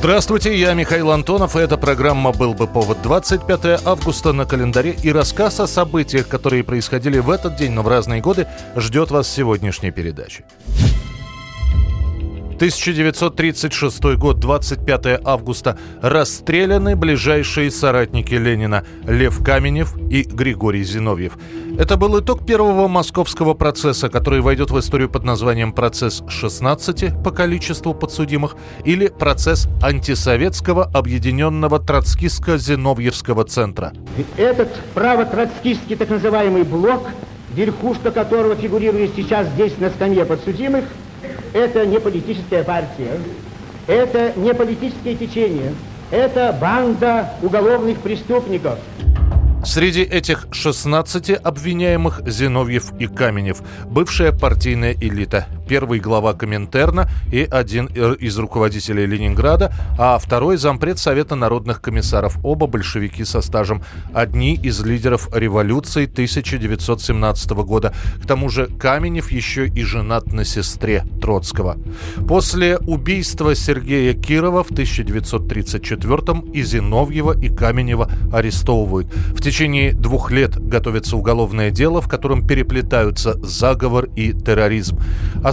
Здравствуйте, я Михаил Антонов, и эта программа «Был бы повод» 25 августа на календаре и рассказ о событиях, которые происходили в этот день, но в разные годы, ждет вас сегодняшней передаче. 1936 год, 25 августа. Расстреляны ближайшие соратники Ленина Лев Каменев и Григорий Зиновьев. Это был итог первого московского процесса, который войдет в историю под названием «Процесс 16» по количеству подсудимых или «Процесс антисоветского объединенного троцкистско-зиновьевского центра». Этот право-троцкистский так называемый блок, верхушка которого фигурирует сейчас здесь на скамье подсудимых, это не политическая партия, это не политическое течение, это банда уголовных преступников. Среди этих 16 обвиняемых Зиновьев и Каменев, бывшая партийная элита, первый глава Коминтерна и один из руководителей Ленинграда, а второй зампред Совета народных комиссаров, оба большевики со стажем, одни из лидеров революции 1917 года. К тому же Каменев еще и женат на сестре Троцкого. После убийства Сергея Кирова в 1934 и Зиновьева, и Каменева арестовывают. В течение двух лет готовится уголовное дело, в котором переплетаются заговор и терроризм.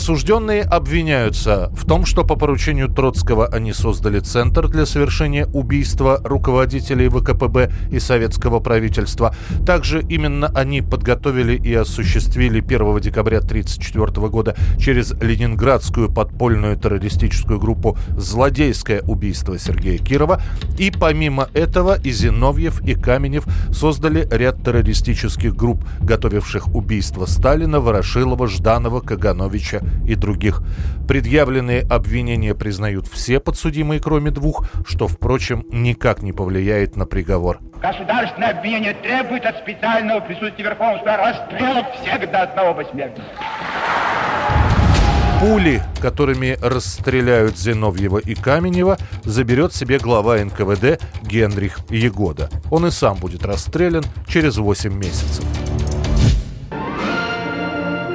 Осужденные обвиняются в том, что по поручению Троцкого они создали центр для совершения убийства руководителей ВКПБ и советского правительства. Также именно они подготовили и осуществили 1 декабря 1934 года через ленинградскую подпольную террористическую группу «Злодейское убийство Сергея Кирова». И помимо этого и Зиновьев, и Каменев создали ряд террористических групп, готовивших убийство Сталина, Ворошилова, Жданова, Кагановича и других. Предъявленные обвинения признают все подсудимые, кроме двух, что, впрочем, никак не повлияет на приговор. Государственное обвинение требует от специального присутствия Верховного суда расстрелов всех до одного посмертия. Пули, которыми расстреляют Зиновьева и Каменева, заберет себе глава НКВД Генрих Егода. Он и сам будет расстрелян через 8 месяцев.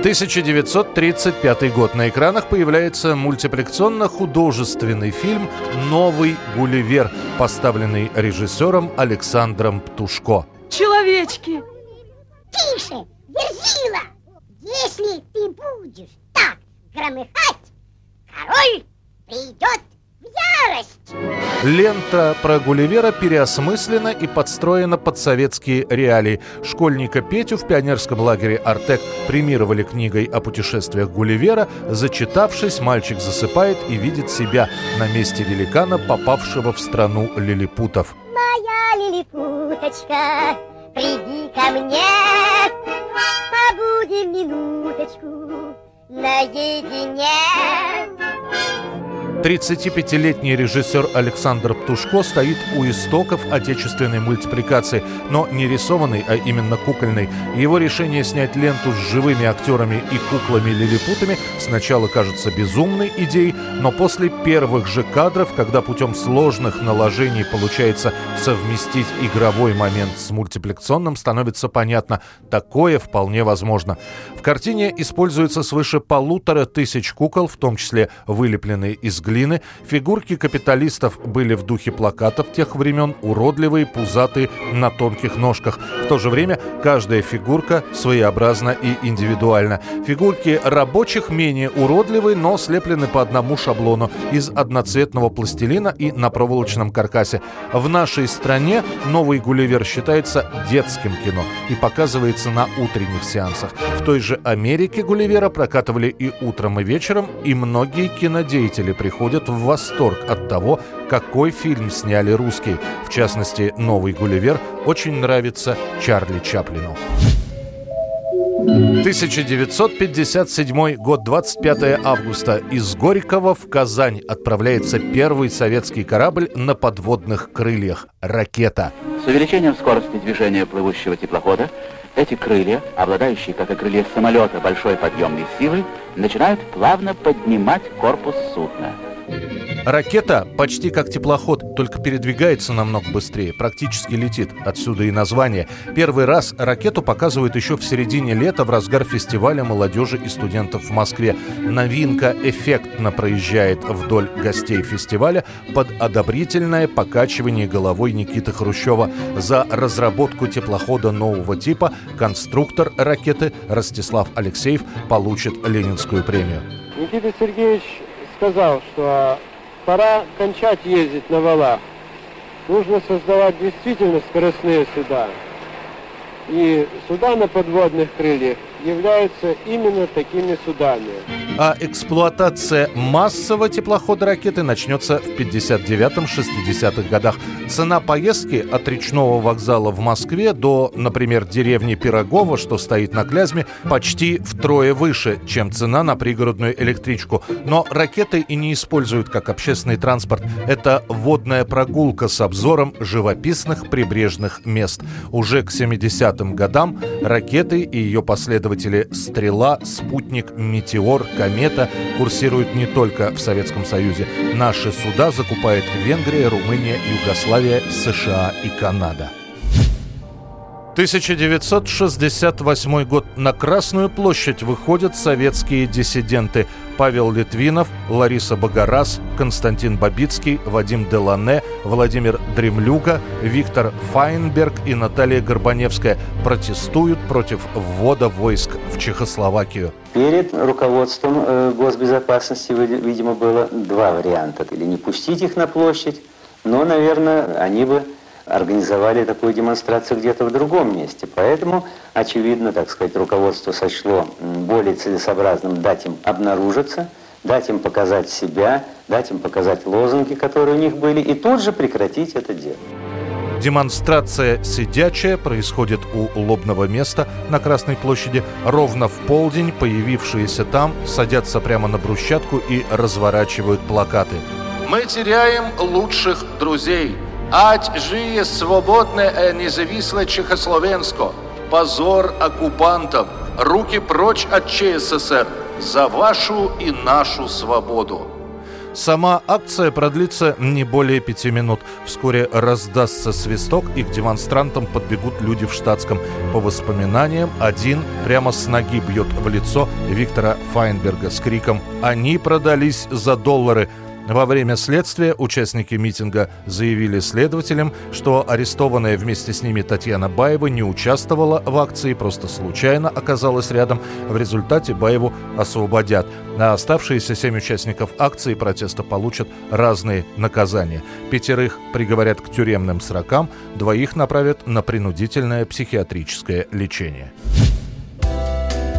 1935 год. На экранах появляется мультипликационно-художественный фильм «Новый Гулливер», поставленный режиссером Александром Птушко. Человечки! Тише, Верзила! Если ты будешь так громыхать, король придет ярость. Лента про Гулливера переосмыслена и подстроена под советские реалии. Школьника Петю в пионерском лагере «Артек» премировали книгой о путешествиях Гулливера. Зачитавшись, мальчик засыпает и видит себя на месте великана, попавшего в страну лилипутов. Моя лилипуточка, приди ко мне, побудем минуточку наедине. 35-летний режиссер Александр Птушко стоит у истоков отечественной мультипликации, но не рисованной, а именно кукольной. Его решение снять ленту с живыми актерами и куклами-лилипутами сначала кажется безумной идеей, но после первых же кадров, когда путем сложных наложений получается совместить игровой момент с мультипликационным, становится понятно, такое вполне возможно. В картине используется свыше полутора тысяч кукол, в том числе вылепленные из глины, глины, фигурки капиталистов были в духе плакатов тех времен, уродливые, пузатые, на тонких ножках. В то же время каждая фигурка своеобразна и индивидуальна. Фигурки рабочих менее уродливые, но слеплены по одному шаблону из одноцветного пластилина и на проволочном каркасе. В нашей стране новый Гулливер считается детским кино и показывается на утренних сеансах. В той же Америке Гулливера прокатывали и утром, и вечером, и многие кинодеятели приходят в восторг от того, какой фильм сняли русские. В частности, «Новый Гулливер» очень нравится Чарли Чаплину. 1957 год, 25 августа. Из Горького в Казань отправляется первый советский корабль на подводных крыльях – «Ракета». С увеличением скорости движения плывущего теплохода эти крылья, обладающие, как и крылья самолета, большой подъемной силой, начинают плавно поднимать корпус судна. Ракета почти как теплоход, только передвигается намного быстрее, практически летит. Отсюда и название. Первый раз ракету показывают еще в середине лета в разгар фестиваля молодежи и студентов в Москве. Новинка эффектно проезжает вдоль гостей фестиваля под одобрительное покачивание головой Никиты Хрущева. За разработку теплохода нового типа конструктор ракеты Ростислав Алексеев получит Ленинскую премию. Никита Сергеевич сказал, что пора кончать ездить на валах. Нужно создавать действительно скоростные суда. И суда на подводных крыльях являются именно такими судами. А эксплуатация массового теплохода ракеты начнется в 59-60-х годах. Цена поездки от речного вокзала в Москве до, например, деревни Пирогова, что стоит на Клязьме, почти втрое выше, чем цена на пригородную электричку. Но ракеты и не используют как общественный транспорт. Это водная прогулка с обзором живописных прибрежных мест. Уже к 70-м годам ракеты и ее последователи последователи «Стрела», «Спутник», «Метеор», «Комета» курсируют не только в Советском Союзе. Наши суда закупает Венгрия, Румыния, Югославия, США и Канада. 1968 год. На Красную площадь выходят советские диссиденты. Павел Литвинов, Лариса Богораз, Константин Бабицкий, Вадим Делане, Владимир Дремлюга, Виктор Файнберг и Наталья Горбаневская протестуют против ввода войск в Чехословакию. Перед руководством э, госбезопасности, видимо, было два варианта. Или не пустить их на площадь, но, наверное, они бы организовали такую демонстрацию где-то в другом месте. Поэтому, очевидно, так сказать, руководство сочло более целесообразным дать им обнаружиться, дать им показать себя, дать им показать лозунги, которые у них были, и тут же прекратить это дело. Демонстрация сидячая происходит у лобного места на Красной площади. Ровно в полдень появившиеся там садятся прямо на брусчатку и разворачивают плакаты. Мы теряем лучших друзей. Ать жиє свободне и независимое Чехословенско. Позор оккупантов. Руки прочь от ЧССР. За вашу и нашу свободу. Сама акция продлится не более пяти минут. Вскоре раздастся свисток, и к демонстрантам подбегут люди в штатском. По воспоминаниям, один прямо с ноги бьет в лицо Виктора Файнберга с криком «Они продались за доллары!» Во время следствия участники митинга заявили следователям, что арестованная вместе с ними Татьяна Баева не участвовала в акции, просто случайно оказалась рядом. В результате Баеву освободят. А оставшиеся семь участников акции протеста получат разные наказания. Пятерых приговорят к тюремным срокам, двоих направят на принудительное психиатрическое лечение.